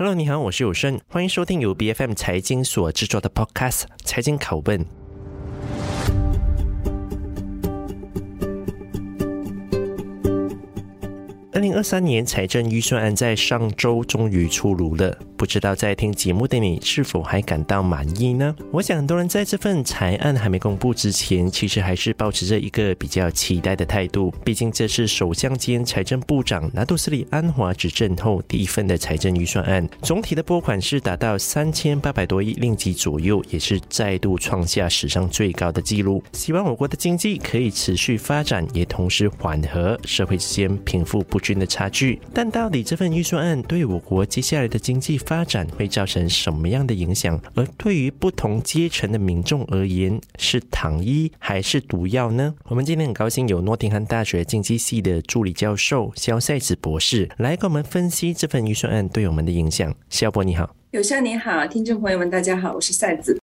Hello，你好，我是有声，欢迎收听由 BFM 财经所制作的 Podcast《财经拷问》。二零二三年财政预算案在上周终于出炉了。不知道在听节目的你是否还感到满意呢？我想很多人在这份财案还没公布之前，其实还是保持着一个比较期待的态度。毕竟这是首相兼财政部长拿督斯里安华执政后第一份的财政预算案，总体的拨款是达到三千八百多亿令吉左右，也是再度创下史上最高的纪录。希望我国的经济可以持续发展，也同时缓和社会之间贫富不均的差距。但到底这份预算案对我国接下来的经济发展会造成什么样的影响？而对于不同阶层的民众而言，是糖衣还是毒药呢？我们今天很高兴有诺丁汉大学经济系的助理教授肖赛子博士来给我们分析这份预算案对我们的影响。肖博你好，有声你好，听众朋友们大家好，我是赛子。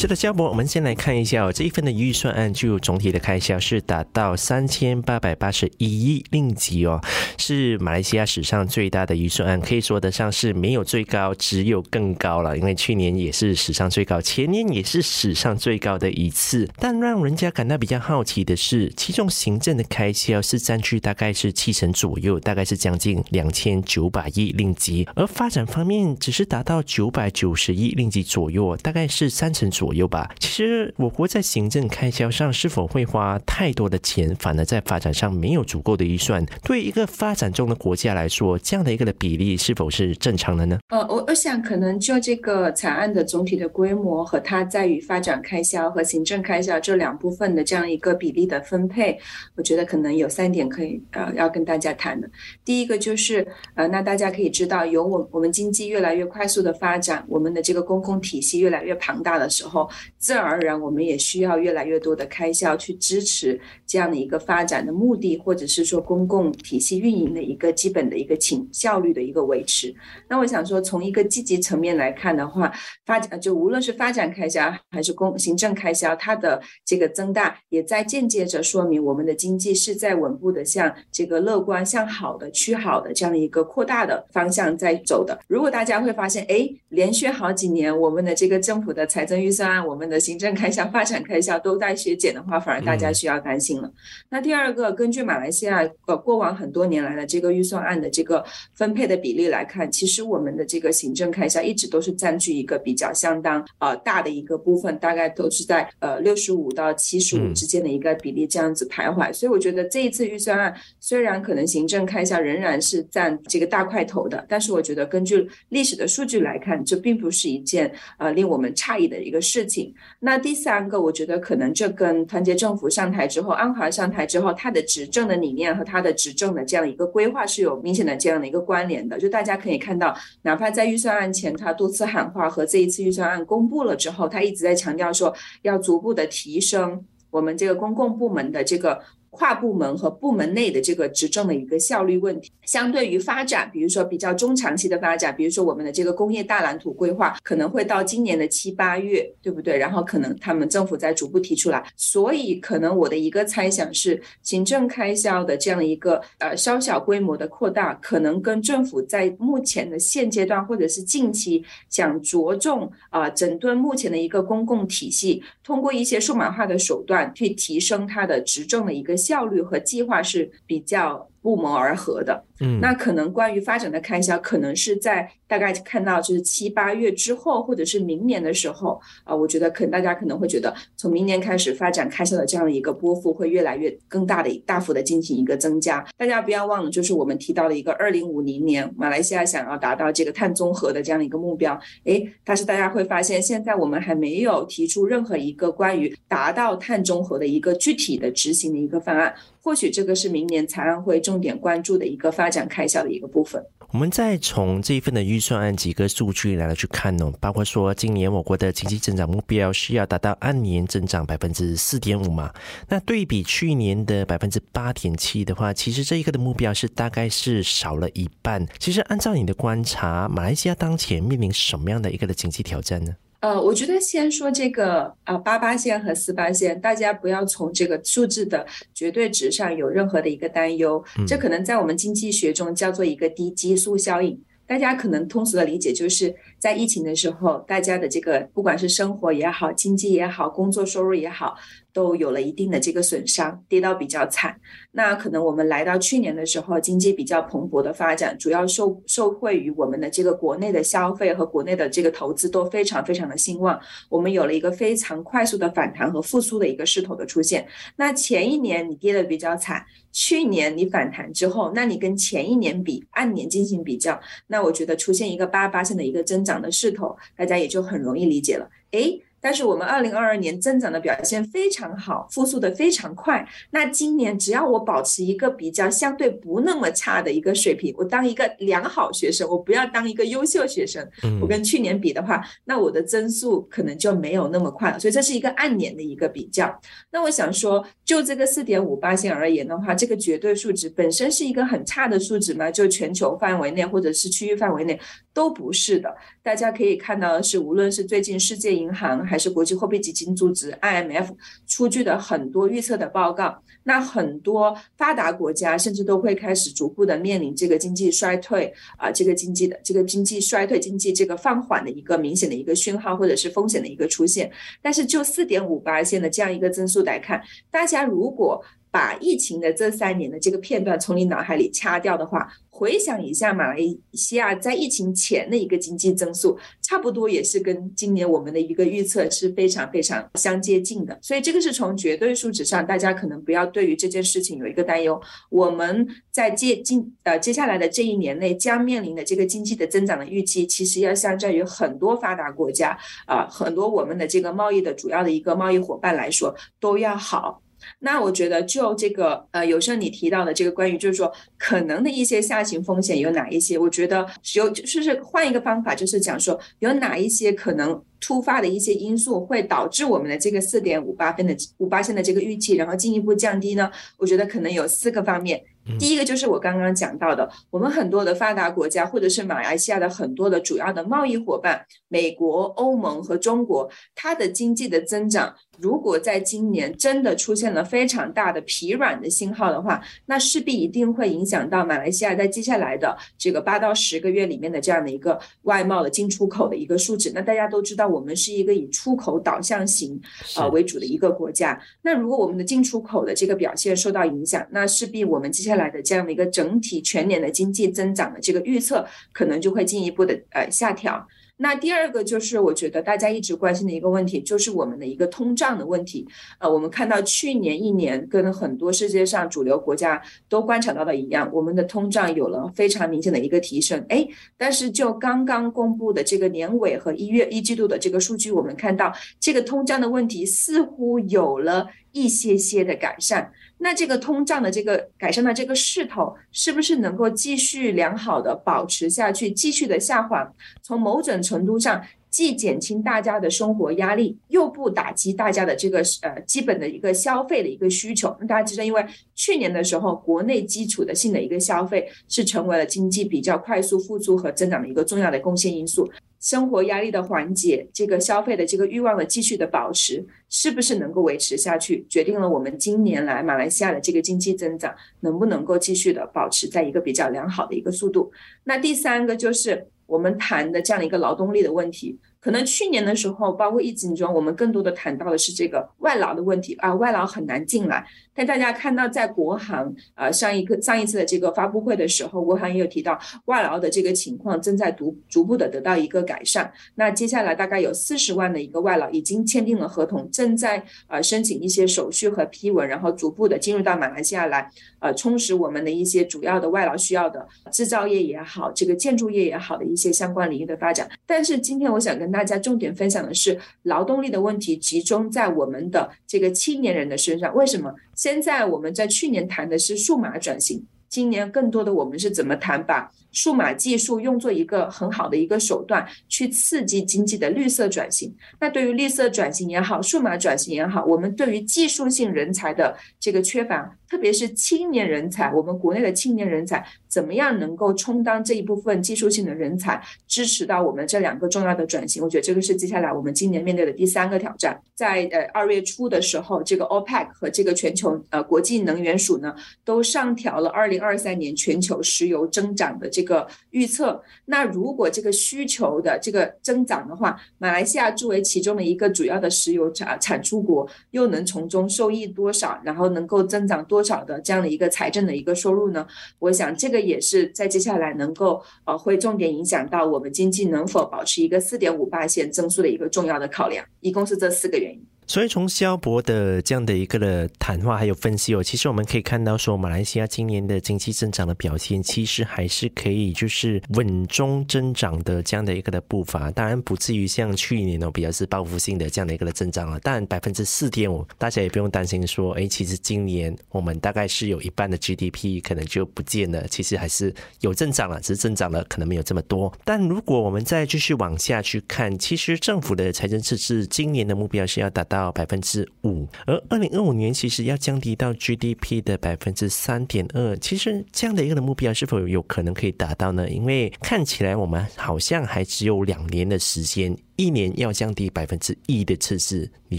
是的，萧博，我们先来看一下哦，这一份的预算案就总体的开销是达到三千八百八十一亿令吉哦，是马来西亚史上最大的预算案，可以说得上是没有最高，只有更高了。因为去年也是史上最高，前年也是史上最高的一次。但让人家感到比较好奇的是，其中行政的开销是占据大概是七成左右，大概是将近两千九百亿令吉，而发展方面只是达到九百九十亿令吉左右，大概是三成左右。左右吧？其实我国在行政开销上是否会花太多的钱，反而在发展上没有足够的预算？对一个发展中的国家来说，这样的一个的比例是否是正常的呢？呃，我我想可能就这个财案的总体的规模和它在于发展开销和行政开销这两部分的这样一个比例的分配，我觉得可能有三点可以呃要跟大家谈的。第一个就是呃，那大家可以知道，有我我们经济越来越快速的发展，我们的这个公共体系越来越庞大的时候。自然而然，我们也需要越来越多的开销去支持这样的一个发展的目的，或者是说公共体系运营的一个基本的一个请效率的一个维持。那我想说，从一个积极层面来看的话，发展就无论是发展开销还是公行政开销，它的这个增大，也在间接着说明我们的经济是在稳步的向这个乐观、向好的趋好的这样的一个扩大的方向在走的。如果大家会发现，哎，连续好几年我们的这个政府的财政预算案，我们的行政开销、发展开销都在削减的话，反而大家需要担心了。嗯、那第二个，根据马来西亚呃过往很多年来的这个预算案的这个分配的比例来看，其实我们的这个行政开销一直都是占据一个比较相当呃大的一个部分，大概都是在呃六十五到七十五之间的一个比例这样子徘徊。嗯、所以我觉得这一次预算案虽然可能行政开销仍然是占这个大块头的，但是我觉得根据历史的数据来看，这并不是一件呃令我们诧异的一个事事情。那第三个，我觉得可能这跟团结政府上台之后，安华上台之后，他的执政的理念和他的执政的这样一个规划是有明显的这样的一个关联的。就大家可以看到，哪怕在预算案前他多次喊话，和这一次预算案公布了之后，他一直在强调说要逐步的提升我们这个公共部门的这个。跨部门和部门内的这个执政的一个效率问题，相对于发展，比如说比较中长期的发展，比如说我们的这个工业大蓝图规划，可能会到今年的七八月，对不对？然后可能他们政府在逐步提出来，所以可能我的一个猜想是，行政开销的这样一个呃稍小规模的扩大，可能跟政府在目前的现阶段或者是近期想着重啊、整顿目前的一个公共体系，通过一些数码化的手段去提升它的执政的一个。效率和计划是比较不谋而合的。嗯，那可能关于发展的开销，可能是在大概看到就是七八月之后，或者是明年的时候啊，我觉得可能大家可能会觉得，从明年开始发展开销的这样的一个波幅会越来越更大的大幅的进行一个增加。大家不要忘了，就是我们提到的一个二零五零年马来西亚想要达到这个碳综合的这样的一个目标，诶，但是大家会发现，现在我们还没有提出任何一个关于达到碳中和的一个具体的执行的一个方案。或许这个是明年财案会重点关注的一个发展开销的一个部分。我们再从这一份的预算案几个数据来了去看呢，包括说今年我国的经济增长目标是要达到按年增长百分之四点五嘛，那对比去年的百分之八点七的话，其实这一个的目标是大概是少了一半。其实按照你的观察，马来西亚当前面临什么样的一个的经济挑战呢？呃，我觉得先说这个呃八八线和四八线，大家不要从这个数字的绝对值上有任何的一个担忧，嗯、这可能在我们经济学中叫做一个低基数效应。大家可能通俗的理解就是在疫情的时候，大家的这个不管是生活也好，经济也好，工作收入也好。都有了一定的这个损伤，跌到比较惨。那可能我们来到去年的时候，经济比较蓬勃的发展，主要受受惠于我们的这个国内的消费和国内的这个投资都非常非常的兴旺。我们有了一个非常快速的反弹和复苏的一个势头的出现。那前一年你跌得比较惨，去年你反弹之后，那你跟前一年比，按年进行比较，那我觉得出现一个八八线的一个增长涨的势头，大家也就很容易理解了。诶。但是我们二零二二年增长的表现非常好，复苏的非常快。那今年只要我保持一个比较相对不那么差的一个水平，我当一个良好学生，我不要当一个优秀学生。我跟去年比的话，那我的增速可能就没有那么快了。所以这是一个按年的一个比较。那我想说，就这个四点五八线而言的话，这个绝对数值本身是一个很差的数值吗？就全球范围内或者是区域范围内都不是的。大家可以看到的是，无论是最近世界银行。还是国际货币基金组织 IMF 出具的很多预测的报告，那很多发达国家甚至都会开始逐步的面临这个经济衰退啊，这个经济的这个经济衰退、经济这个放缓的一个明显的一个讯号，或者是风险的一个出现。但是就四点五八线的这样一个增速来看，大家如果把疫情的这三年的这个片段从你脑海里掐掉的话，回想一下马来西亚在疫情前的一个经济增速，差不多也是跟今年我们的一个预测是非常非常相接近的。所以这个是从绝对数值上，大家可能不要对于这件事情有一个担忧。我们在接近呃接下来的这一年内将面临的这个经济的增长的预期，其实要相较于很多发达国家啊、很多我们的这个贸易的主要的一个贸易伙伴来说都要好。那我觉得，就这个呃，有时候你提到的这个关于，就是说可能的一些下行风险有哪一些？我觉得有，就是换一个方法，就是讲说有哪一些可能。突发的一些因素会导致我们的这个四点五八分的五八线的这个预期，然后进一步降低呢？我觉得可能有四个方面。第一个就是我刚刚讲到的，我们很多的发达国家或者是马来西亚的很多的主要的贸易伙伴，美国、欧盟和中国，它的经济的增长，如果在今年真的出现了非常大的疲软的信号的话，那势必一定会影响到马来西亚在接下来的这个八到十个月里面的这样的一个外贸的进出口的一个数值。那大家都知道。我们是一个以出口导向型呃为主的一个国家，那如果我们的进出口的这个表现受到影响，那势必我们接下来的这样的一个整体全年的经济增长的这个预测，可能就会进一步的呃下调。那第二个就是我觉得大家一直关心的一个问题，就是我们的一个通胀的问题。呃，我们看到去年一年跟很多世界上主流国家都观察到的一样，我们的通胀有了非常明显的一个提升。哎，但是就刚刚公布的这个年尾和一月一季度的这个数据，我们看到这个通胀的问题似乎有了一些些的改善。那这个通胀的这个改善的这个势头，是不是能够继续良好的保持下去，继续的下滑？从某种程度上，既减轻大家的生活压力，又不打击大家的这个呃基本的一个消费的一个需求。那大家知道，因为去年的时候，国内基础的性的一个消费是成为了经济比较快速复苏和增长的一个重要的贡献因素。生活压力的缓解，这个消费的这个欲望的继续的保持，是不是能够维持下去，决定了我们今年来马来西亚的这个经济增长能不能够继续的保持在一个比较良好的一个速度。那第三个就是我们谈的这样的一个劳动力的问题。可能去年的时候，包括疫情中，我们更多的谈到的是这个外劳的问题啊，外劳很难进来。但大家看到，在国航啊上一个上一次的这个发布会的时候，国航也有提到外劳的这个情况正在逐逐步的得到一个改善。那接下来大概有四十万的一个外劳已经签订了合同，正在呃申请一些手续和批文，然后逐步的进入到马来西亚来，呃充实我们的一些主要的外劳需要的制造业也好，这个建筑业也好的一些相关领域的发展。但是今天我想跟大家重点分享的是劳动力的问题，集中在我们的这个青年人的身上。为什么？现在我们在去年谈的是数码转型。今年更多的我们是怎么谈把数码技术用作一个很好的一个手段，去刺激经济的绿色转型。那对于绿色转型也好，数码转型也好，我们对于技术性人才的这个缺乏，特别是青年人才，我们国内的青年人才怎么样能够充当这一部分技术性的人才，支持到我们这两个重要的转型？我觉得这个是接下来我们今年面对的第三个挑战。在呃二月初的时候，这个 OPEC 和这个全球呃国际能源署呢，都上调了二零二三年全球石油增长的这。这个预测，那如果这个需求的这个增长的话，马来西亚作为其中的一个主要的石油产产出国，又能从中受益多少？然后能够增长多少的这样的一个财政的一个收入呢？我想这个也是在接下来能够呃会重点影响到我们经济能否保持一个四点五八线增速的一个重要的考量。一共是这四个原因。所以从萧伯的这样的一个的谈话还有分析哦，其实我们可以看到说，马来西亚今年的经济增长的表现，其实还是可以就是稳中增长的这样的一个的步伐。当然不至于像去年哦，比较是报复性的这样的一个的增长了。但百分之四点五，大家也不用担心说，哎，其实今年我们大概是有一半的 GDP 可能就不见了。其实还是有增长了，只是增长了可能没有这么多。但如果我们再继续往下去看，其实政府的财政赤字今年的目标是要达到。到百分之五，而二零二五年其实要降低到 GDP 的百分之三点二，其实这样的一个的目标是否有可能可以达到呢？因为看起来我们好像还只有两年的时间，一年要降低百分之一的测试，你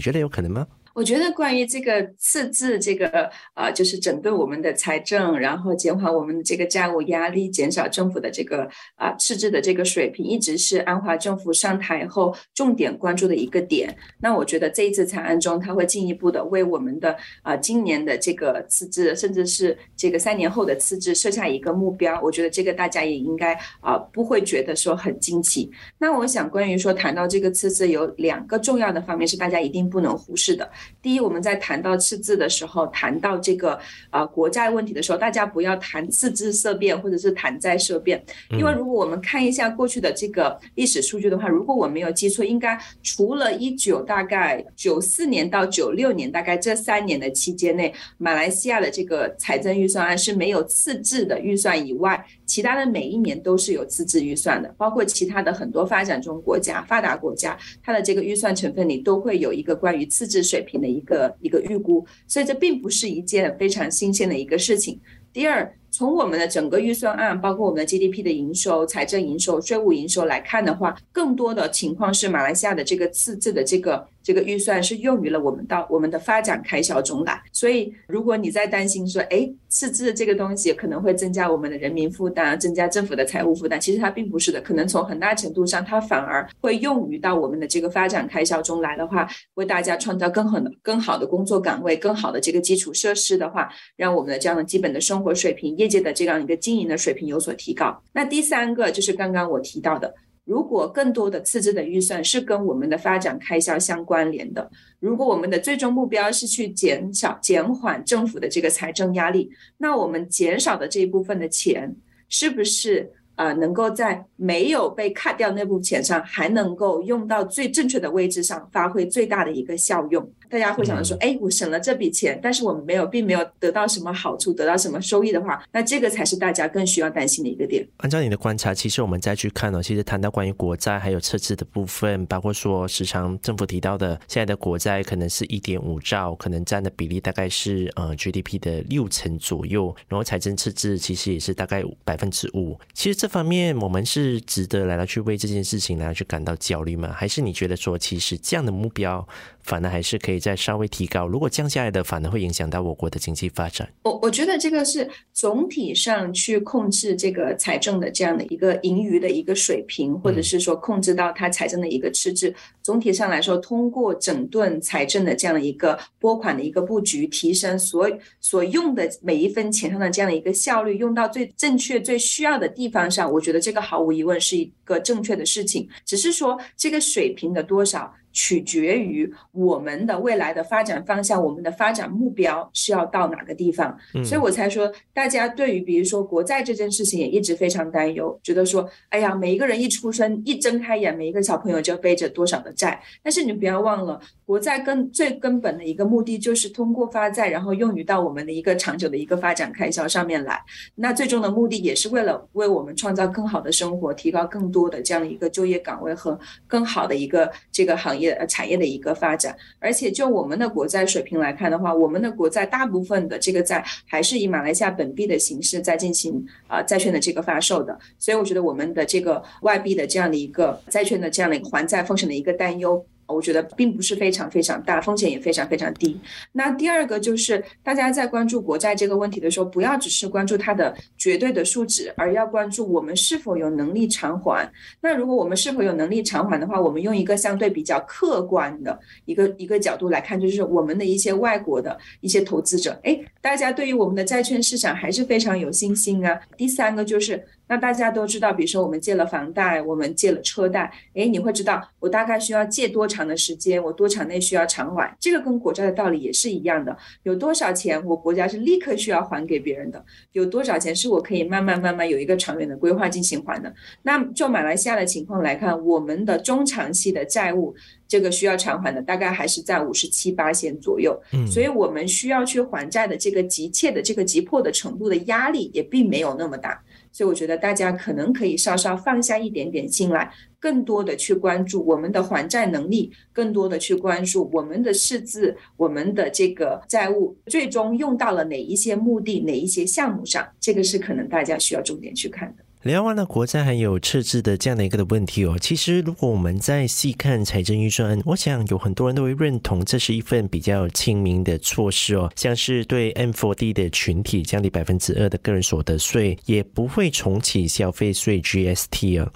觉得有可能吗？我觉得关于这个赤字，这个呃，就是整顿我们的财政，然后减缓我们的这个债务压力，减少政府的这个啊、赤字的这个水平，一直是安华政府上台后重点关注的一个点。那我觉得这一次草案中，他会进一步的为我们的啊、今年的这个赤字，甚至是这个三年后的赤字设下一个目标。我觉得这个大家也应该啊、不会觉得说很惊奇。那我想关于说谈到这个赤字，有两个重要的方面是大家一定不能忽视的。第一，我们在谈到赤字的时候，谈到这个啊、呃、国债问题的时候，大家不要谈赤字色变，或者是谈债色变，因为如果我们看一下过去的这个历史数据的话，如果我没有记错，应该除了一九大概九四年到九六年大概这三年的期间内，马来西亚的这个财政预算案是没有赤字的预算以外，其他的每一年都是有赤字预算的，包括其他的很多发展中国家、发达国家，它的这个预算成分里都会有一个关于赤字水平的一个一个预估，所以这并不是一件非常新鲜的一个事情。第二，从我们的整个预算案，包括我们的 GDP 的营收、财政营收、税务营收来看的话，更多的情况是马来西亚的这个赤字的这个这个预算是用于了我们到我们的发展开销中来。所以，如果你在担心说，哎，赤字这个东西可能会增加我们的人民负担，增加政府的财务负担，其实它并不是的。可能从很大程度上，它反而会用于到我们的这个发展开销中来的话，为大家创造更好的、更好的工作岗位、更好的这个基础设施的话，让我们的这样的基本的生活水平。业界的这样一个经营的水平有所提高。那第三个就是刚刚我提到的，如果更多的次之的预算是跟我们的发展开销相关联的，如果我们的最终目标是去减少、减缓政府的这个财政压力，那我们减少的这一部分的钱，是不是、呃，能够在没有被 cut 掉那部分钱上，还能够用到最正确的位置上，发挥最大的一个效用？大家会想到说，哎，我省了这笔钱，但是我们没有，并没有得到什么好处，得到什么收益的话，那这个才是大家更需要担心的一个点。按照你的观察，其实我们再去看哦，其实谈到关于国债还有赤字的部分，包括说时常政府提到的，现在的国债可能是一点五兆，可能占的比例大概是呃 GDP 的六成左右，然后财政赤字其实也是大概百分之五。其实这方面我们是值得来到去为这件事情来去感到焦虑吗？还是你觉得说，其实这样的目标反而还是可以？再稍微提高，如果降下来的，反而会影响到我国的经济发展。我我觉得这个是总体上去控制这个财政的这样的一个盈余的一个水平，或者是说控制到它财政的一个赤字。总体上来说，通过整顿财政的这样的一个拨款的一个布局，提升所所用的每一分钱上的这样的一个效率，用到最正确、最需要的地方上。我觉得这个毫无疑问是一个正确的事情。只是说这个水平的多少。取决于我们的未来的发展方向，我们的发展目标是要到哪个地方。嗯、所以我才说，大家对于比如说国债这件事情也一直非常担忧，觉得说，哎呀，每一个人一出生一睁开眼，每一个小朋友就背着多少的债。但是你不要忘了，国债根最根本的一个目的就是通过发债，然后用于到我们的一个长久的一个发展开销上面来。那最终的目的也是为了为我们创造更好的生活，提高更多的这样的一个就业岗位和更好的一个这个行业产业的一个发展。而且就我们的国债水平来看的话，我们的国债大部分的这个债还是以马来西亚本币的形式在进行啊、债券的这个发售的。所以我觉得我们的这个外币的这样的一个债券的这样的一个还债风险的一个担忧。我觉得并不是非常非常大，风险也非常非常低。那第二个就是大家在关注国债这个问题的时候，不要只是关注它的绝对的数值，而要关注我们是否有能力偿还。那如果我们是否有能力偿还的话，我们用一个相对比较客观的一个一个角度来看，就是我们的一些外国的一些投资者，哎，大家对于我们的债券市场还是非常有信心啊。第三个就是。那大家都知道，比如说我们借了房贷，我们借了车贷，诶，你会知道我大概需要借多长的时间，我多长内需要偿还，这个跟国债的道理也是一样的。有多少钱我国家是立刻需要还给别人的，有多少钱是我可以慢慢慢慢有一个长远的规划进行还的。那就马来西亚的情况来看，我们的中长期的债务这个需要偿还的大概还是在五十七八千左右，嗯，所以我们需要去还债的这个急切的这个急迫的程度的压力也并没有那么大。所以我觉得大家可能可以稍稍放下一点点心来，更多的去关注我们的还债能力，更多的去关注我们的赤字，我们的这个债务最终用到了哪一些目的，哪一些项目上，这个是可能大家需要重点去看的。聊完了国债还有赤字的这样的一个的问题哦，其实如果我们再细看财政预算案，我想有很多人都会认同这是一份比较亲民的措施哦，像是对 M4D 的群体降低百分之二的个人所得税，也不会重启消费税 GST 啊。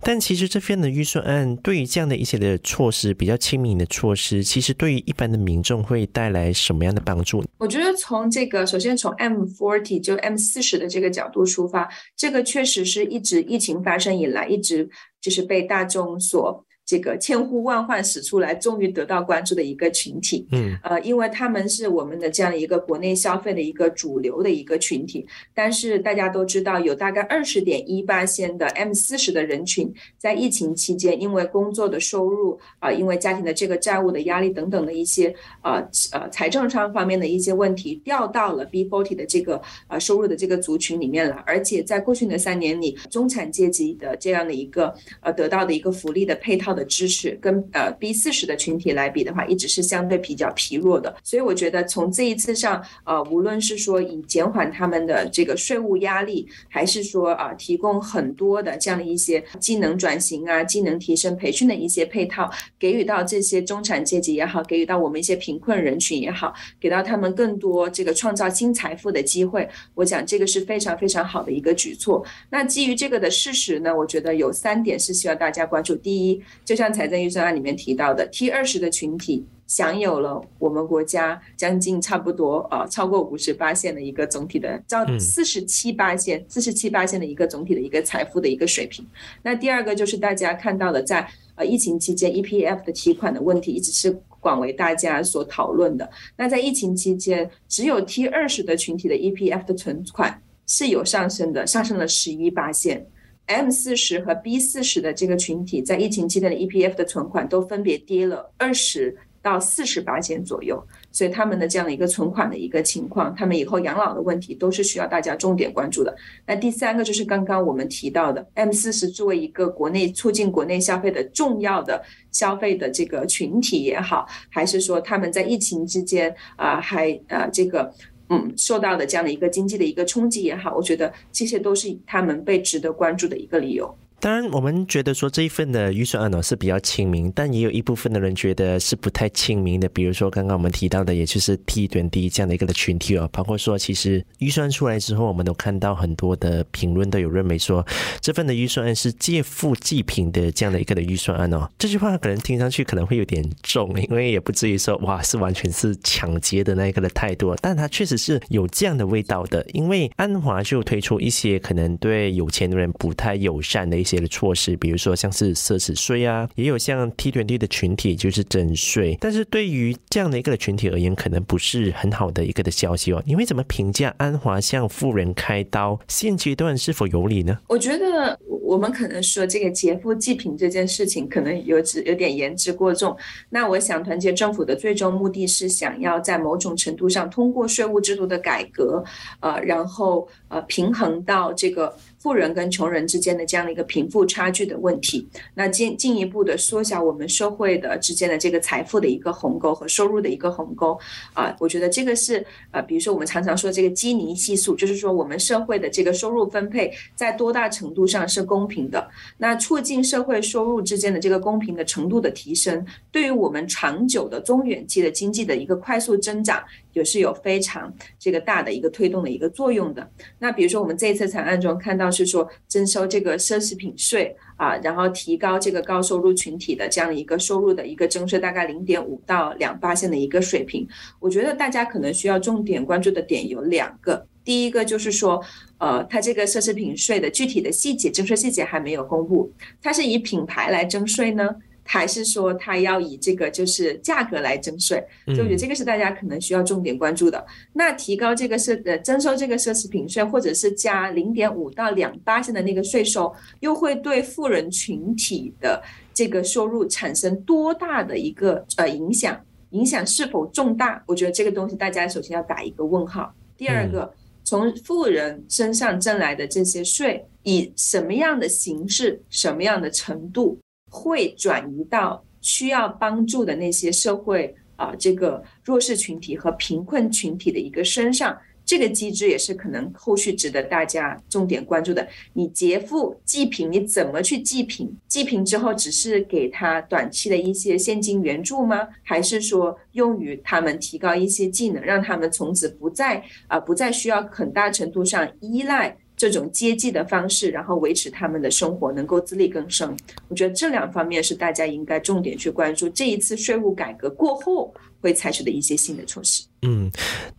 但其实这份的预算案对于这样的一些的措施，比较亲民的措施，其实对于一般的民众会带来什么样的帮助？我觉得从这个首先从 M40 就 M40 的这个角度出发，这个确实是。是一直疫情发生以来，一直就是被大众所。这个千呼万唤始出来，终于得到关注的一个群体，嗯，呃，因为他们是我们的这样的一个国内消费的一个主流的一个群体，但是大家都知道，有大概二十点一八线的 M 四十的人群，在疫情期间，因为工作的收入啊、呃，因为家庭的这个债务的压力等等的一些呃呃财政上方面的一些问题，掉到了 B forty 的这个呃收入的这个族群里面了，而且在过去的三年里，中产阶级的这样的一个呃得到的一个福利的配套的支持跟呃 B 四十的群体来比的话，一直是相对比较疲弱的。所以我觉得从这一次上，呃，无论是说以减缓他们的这个税务压力，还是说啊、提供很多的这样的一些技能转型啊、技能提升培训的一些配套，给予到这些中产阶级也好，给予到我们一些贫困人群也好，给到他们更多这个创造新财富的机会。我讲这个是非常非常好的一个举措。那基于这个的事实呢，我觉得有三点是需要大家关注。第一，就像财政预算案里面提到的，T 二十的群体享有了我们国家将近差不多呃超过五十八线的一个总体的，到四十七八线，四十七八线的一个总体的一个财富的一个水平。那第二个就是大家看到的，在呃疫情期间 EPF 的提款的问题一直是广为大家所讨论的。那在疫情期间，只有 T 二十的群体的 EPF 的存款是有上升的，上升了十一八线。M 四十和 B 四十的这个群体，在疫情期间的 EPF 的存款都分别跌了二十到四十八千左右，所以他们的这样的一个存款的一个情况，他们以后养老的问题都是需要大家重点关注的。那第三个就是刚刚我们提到的 M 四十作为一个国内促进国内消费的重要的消费的这个群体也好，还是说他们在疫情之间啊、还啊、这个。嗯，受到的这样的一个经济的一个冲击也好，我觉得这些都是他们被值得关注的一个理由。当然，我们觉得说这一份的预算案呢是比较亲民，但也有一部分的人觉得是不太亲民的。比如说刚刚我们提到的，也就是 T20 这样的一个的群体哦，包括说其实预算出来之后，我们都看到很多的评论都有认为说这份的预算案是借富济贫的这样的一个的预算案哦。这句话可能听上去可能会有点重，因为也不至于说哇是完全是抢劫的那一个的态度，但它确实是有这样的味道的。因为安华就推出一些可能对有钱的人不太友善的一些。些的措施，比如说像是奢侈税啊，也有像 T20 的群体就是征税，但是对于这样的一个群体而言，可能不是很好的一个的消息哦。你会怎么评价安华向富人开刀现阶段是否有理呢？我觉得我们可能说这个劫富济贫这件事情可能有只有点言之过重。那我想团结政府的最终目的是想要在某种程度上通过税务制度的改革，呃，然后呃平衡到这个。富人跟穷人之间的这样的一个贫富差距的问题，那进进一步的缩小我们社会的之间的这个财富的一个鸿沟和收入的一个鸿沟啊，我觉得这个是呃，比如说我们常常说这个基尼系数，就是说我们社会的这个收入分配在多大程度上是公平的，那促进社会收入之间的这个公平的程度的提升，对于我们长久的中远期的经济的一个快速增长。也是有非常这个大的一个推动的一个作用的。那比如说，我们这一次草案中看到是说征收这个奢侈品税啊，然后提高这个高收入群体的这样一个收入的一个征税，大概零点五到两八线的一个水平。我觉得大家可能需要重点关注的点有两个。第一个就是说，呃，它这个奢侈品税的具体的细节征税细节还没有公布，它是以品牌来征税呢？还是说他要以这个就是价格来征税，所以我觉得这个是大家可能需要重点关注的。嗯、那提高这个是呃征收这个奢侈品税，或者是加零点五到两八线的那个税收，又会对富人群体的这个收入产生多大的一个呃影响？影响是否重大？我觉得这个东西大家首先要打一个问号。第二个，嗯、从富人身上挣来的这些税，以什么样的形式、什么样的程度？会转移到需要帮助的那些社会啊、这个弱势群体和贫困群体的一个身上，这个机制也是可能后续值得大家重点关注的。你劫富济贫，你怎么去济贫？济贫之后只是给他短期的一些现金援助吗？还是说用于他们提高一些技能，让他们从此不再啊、不再需要很大程度上依赖？这种接济的方式，然后维持他们的生活，能够自力更生。我觉得这两方面是大家应该重点去关注。这一次税务改革过后，会采取的一些新的措施。嗯，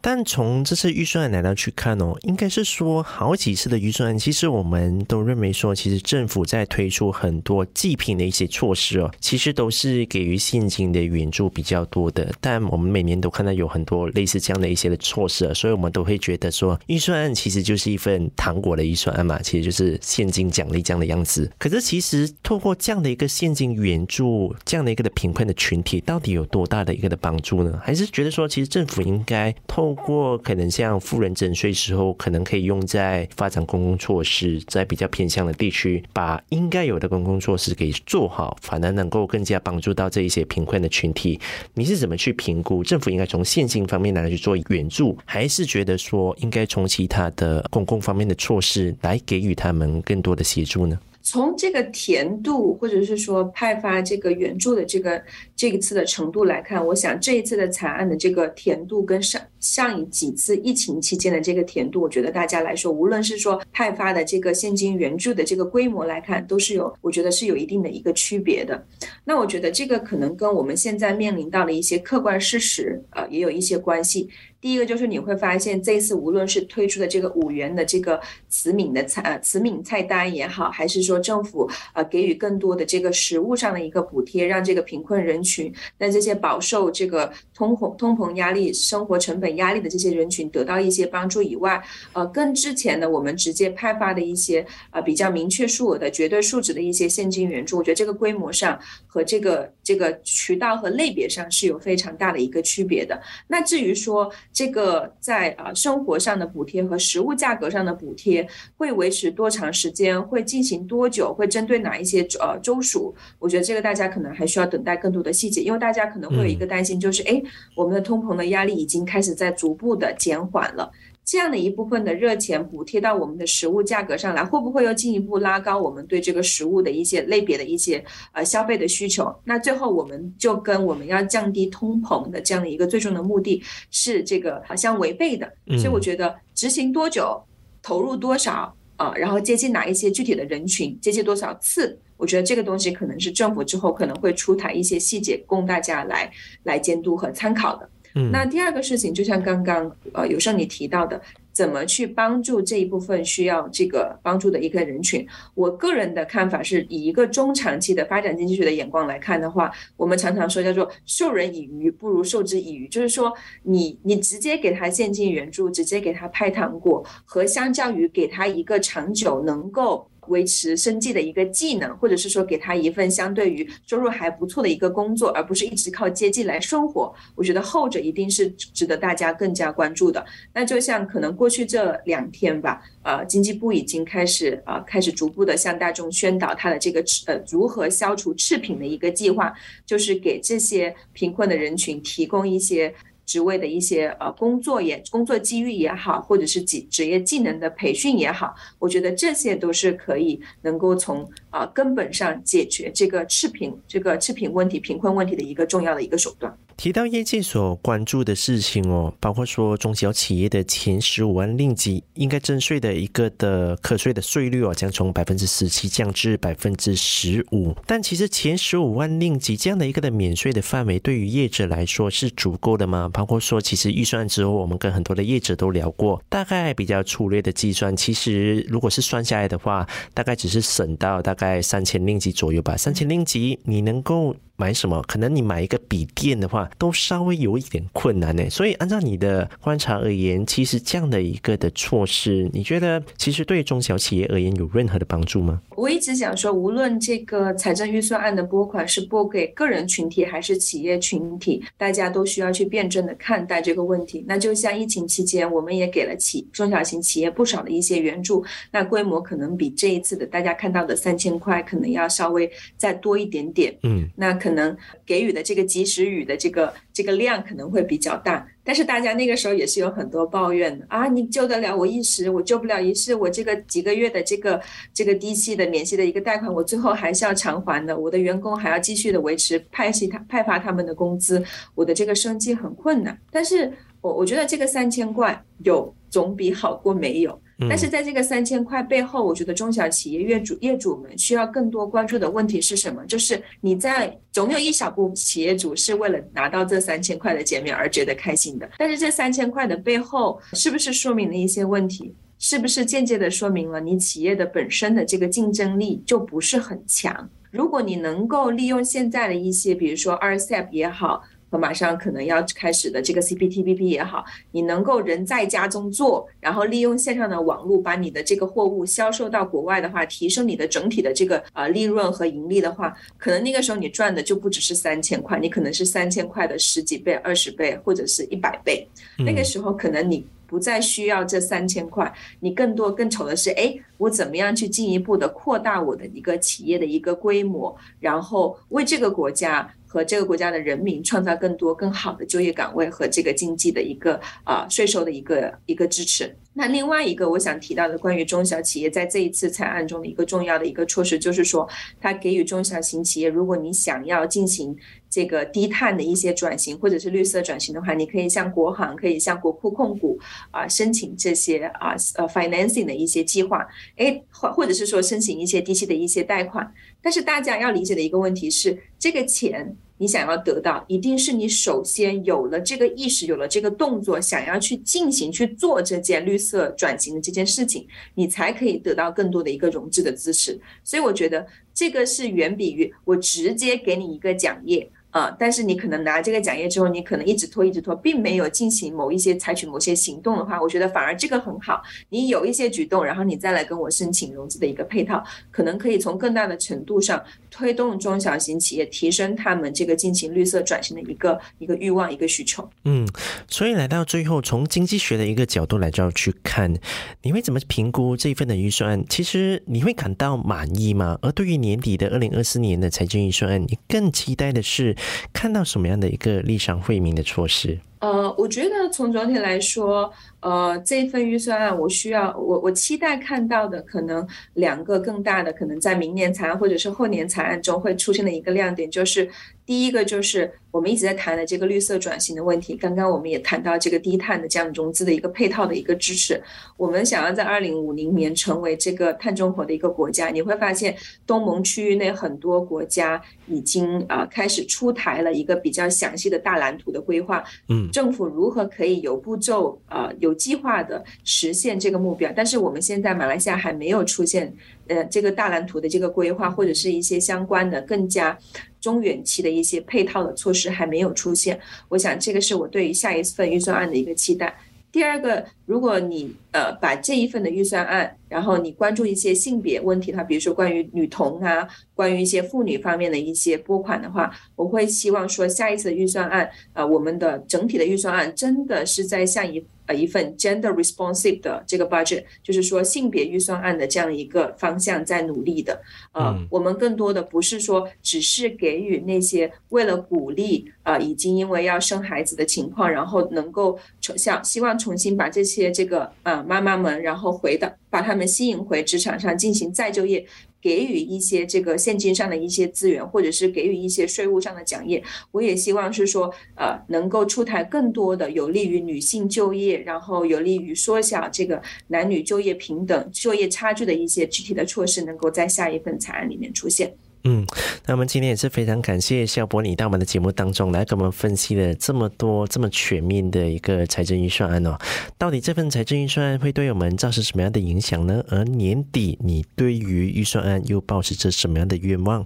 但从这次预算案来到去看哦，应该是说好几次的预算案，其实我们都认为说，其实政府在推出很多祭品的一些措施哦，其实都是给予现金的援助比较多的。但我们每年都看到有很多类似这样的一些的措施，所以我们都会觉得说，预算案其实就是一份糖果的预算案嘛，其实就是现金奖励这样的样子。可是其实透过这样的一个现金援助，这样的一个的贫困的群体，到底有多大的一个的帮助还是觉得说，其实政府应应该透过可能像富人征税时候，可能可以用在发展公共措施，在比较偏向的地区，把应该有的公共措施给做好，反而能够更加帮助到这一些贫困的群体。你是怎么去评估政府应该从现金方面来去做援助，还是觉得说应该从其他的公共方面的措施来给予他们更多的协助呢？从这个甜度，或者是说派发这个援助的这个这一次的程度来看，我想这一次的惨案的这个甜度跟上上一几次疫情期间的这个甜度，我觉得大家来说，无论是说派发的这个现金援助的这个规模来看，都是有，我觉得是有一定的一个区别的。那我觉得这个可能跟我们现在面临到的一些客观事实，呃，也有一些关系。第一个就是你会发现，这次无论是推出的这个五元的这个慈悯的菜呃慈悯菜单也好，还是说政府呃给予更多的这个食物上的一个补贴，让这个贫困人群，让这些饱受这个通膨通膨压力、生活成本压力的这些人群得到一些帮助以外，呃，更之前的我们直接派发的一些呃比较明确数额的绝对数值的一些现金援助，我觉得这个规模上和这个这个渠道和类别上是有非常大的一个区别的。那至于说，这个在啊生活上的补贴和食物价格上的补贴会维持多长时间？会进行多久？会针对哪一些呃州属？我觉得这个大家可能还需要等待更多的细节，因为大家可能会有一个担心，就是哎，我们的通膨的压力已经开始在逐步的减缓了。这样的一部分的热钱补贴到我们的食物价格上来，会不会又进一步拉高我们对这个食物的一些类别的一些呃消费的需求？那最后我们就跟我们要降低通膨的这样的一个最终的目的是这个好像违背的。所以我觉得执行多久，投入多少啊，然后接近哪一些具体的人群，接近多少次，我觉得这个东西可能是政府之后可能会出台一些细节供大家来来监督和参考的。嗯，那第二个事情，就像刚刚呃有胜你提到的。怎么去帮助这一部分需要这个帮助的一个人群？我个人的看法是以一个中长期的发展经济学的眼光来看的话，我们常常说叫做“授人以鱼，不如授之以渔”，就是说你你直接给他现金援助，直接给他派糖果，和相较于给他一个长久能够。维持生计的一个技能，或者是说给他一份相对于收入还不错的一个工作，而不是一直靠接济来生活。我觉得后者一定是值得大家更加关注的。那就像可能过去这两天吧，呃，经济部已经开始呃开始逐步的向大众宣导他的这个呃如何消除赤贫的一个计划，就是给这些贫困的人群提供一些。职位的一些呃工作也工作机遇也好，或者是技职业技能的培训也好，我觉得这些都是可以能够从啊根本上解决这个赤贫这个赤贫问题、贫困问题的一个重要的一个手段。提到业界所关注的事情哦，包括说中小企业的前十五万令吉应该征税的一个的课税的税率哦，将从百分之十七降至百分之十五。但其实前十五万令吉这样的一个的免税的范围，对于业者来说是足够的吗？包括说，其实预算之后，我们跟很多的业者都聊过，大概比较粗略的计算，其实如果是算下来的话，大概只是省到大概三千令吉左右吧。三千令吉，你能够买什么？可能你买一个笔电的话，都稍微有一点困难呢。所以按照你的观察而言，其实这样的一个的措施，你觉得其实对中小企业而言有任何的帮助吗？我一直想说，无论这个财政预算案的拨款是拨给个人群体还是企业群体，大家都需要去辩证的看待这个问题。那就像疫情期间，我们也给了企中小型企业不少的一些援助，那规模可能比这一次的大家看到的三千块可能要稍微再多一点点。嗯，那可能给予的这个及时雨的这个这个量可能会比较大。但是大家那个时候也是有很多抱怨的啊，你救得了我一时，我救不了一世。我这个几个月的这个这个低息的免息的一个贷款，我最后还是要偿还的。我的员工还要继续的维持派息他派发他们的工资，我的这个生计很困难。但是我我觉得这个三千块有总比好过没有。但是在这个三千块背后，我觉得中小企业业主业主们需要更多关注的问题是什么？就是你在总有一小部分企业主是为了拿到这三千块的减免而觉得开心的。但是这三千块的背后，是不是说明了一些问题？是不是间接的说明了你企业的本身的这个竞争力就不是很强？如果你能够利用现在的一些，比如说 RCEP 也好。和马上可能要开始的这个 CPTPP 也好，你能够人在家中做，然后利用线上的网络把你的这个货物销售到国外的话，提升你的整体的这个呃利润和盈利的话，可能那个时候你赚的就不只是三千块，你可能是三千块的十几倍、二十倍或者是一百倍。那个时候可能你不再需要这三千块，你更多更愁的是，哎，我怎么样去进一步的扩大我的一个企业的一个规模，然后为这个国家。和这个国家的人民创造更多更好的就业岗位和这个经济的一个啊税收的一个一个支持。那另外一个我想提到的关于中小企业在这一次财案中的一个重要的一个措施，就是说它给予中小型企业，如果你想要进行这个低碳的一些转型或者是绿色转型的话，你可以向国行，可以向国库控股啊申请这些啊呃 financing 的一些计划，诶或或者是说申请一些低息的一些贷款。但是大家要理解的一个问题是，这个钱你想要得到，一定是你首先有了这个意识，有了这个动作，想要去进行去做这件绿色转型的这件事情，你才可以得到更多的一个融资的支持。所以我觉得这个是远比于我直接给你一个奖励。啊、但是你可能拿这个奖业之后，你可能一直拖，一直拖，并没有进行某一些采取某些行动的话，我觉得反而这个很好。你有一些举动，然后你再来跟我申请融资的一个配套，可能可以从更大的程度上推动中小型企业提升他们这个进行绿色转型的一个一个欲望、一个需求。嗯，所以来到最后，从经济学的一个角度来这样去看，你会怎么评估这一份的预算？其实你会感到满意吗？而对于年底的二零二四年的财政预算案，你更期待的是？看到什么样的一个立赏惠民的措施？呃，我觉得从总体来说，呃，这份预算案，我需要我我期待看到的可能两个更大的，可能在明年财案或者是后年财案中会出现的一个亮点，就是第一个就是我们一直在谈的这个绿色转型的问题。刚刚我们也谈到这个低碳的这样融资的一个配套的一个支持。我们想要在二零五零年成为这个碳中和的一个国家，你会发现东盟区域内很多国家已经啊、呃、开始出台了一个比较详细的大蓝图的规划。嗯。政府如何可以有步骤、呃有计划的实现这个目标。但是我们现在马来西亚还没有出现呃这个大蓝图的这个规划，或者是一些相关的更加中远期的一些配套的措施还没有出现。我想这个是我对于下一份预算案的一个期待。第二个，如果你呃把这一份的预算案，然后你关注一些性别问题的话，比如说关于女童啊，关于一些妇女方面的一些拨款的话，我会希望说下一次的预算案，呃，我们的整体的预算案真的是在向一呃一份 gender responsive 的这个 budget，就是说性别预算案的这样一个方向在努力的。呃，我们更多的不是说只是给予那些为了鼓励呃已经因为要生孩子的情况，然后能够重像希望重新把这些些这个啊妈妈们然后回到。把他们吸引回职场上进行再就业，给予一些这个现金上的一些资源，或者是给予一些税务上的奖励。我也希望是说，呃，能够出台更多的有利于女性就业，然后有利于缩小这个男女就业平等、就业差距的一些具体的措施，能够在下一份草案里面出现。嗯，那我们今天也是非常感谢肖博你到我们的节目当中来给我们分析了这么多这么全面的一个财政预算案哦。到底这份财政预算案会对我们造成什么样的影响呢？而年底你对于预算案又抱持着什么样的愿望？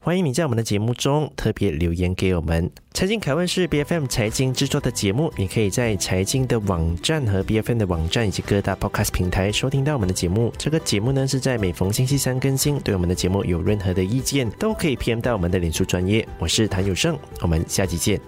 欢迎你在我们的节目中特别留言给我们。财经凯问是 BFM 财经制作的节目，你可以在财经的网站和 BFM 的网站以及各大 Podcast 平台收听到我们的节目。这个节目呢是在每逢星期三更新。对我们的节目有任何的意见，都可以 pm 到我们的脸书专业。我是谭友胜我们下期见。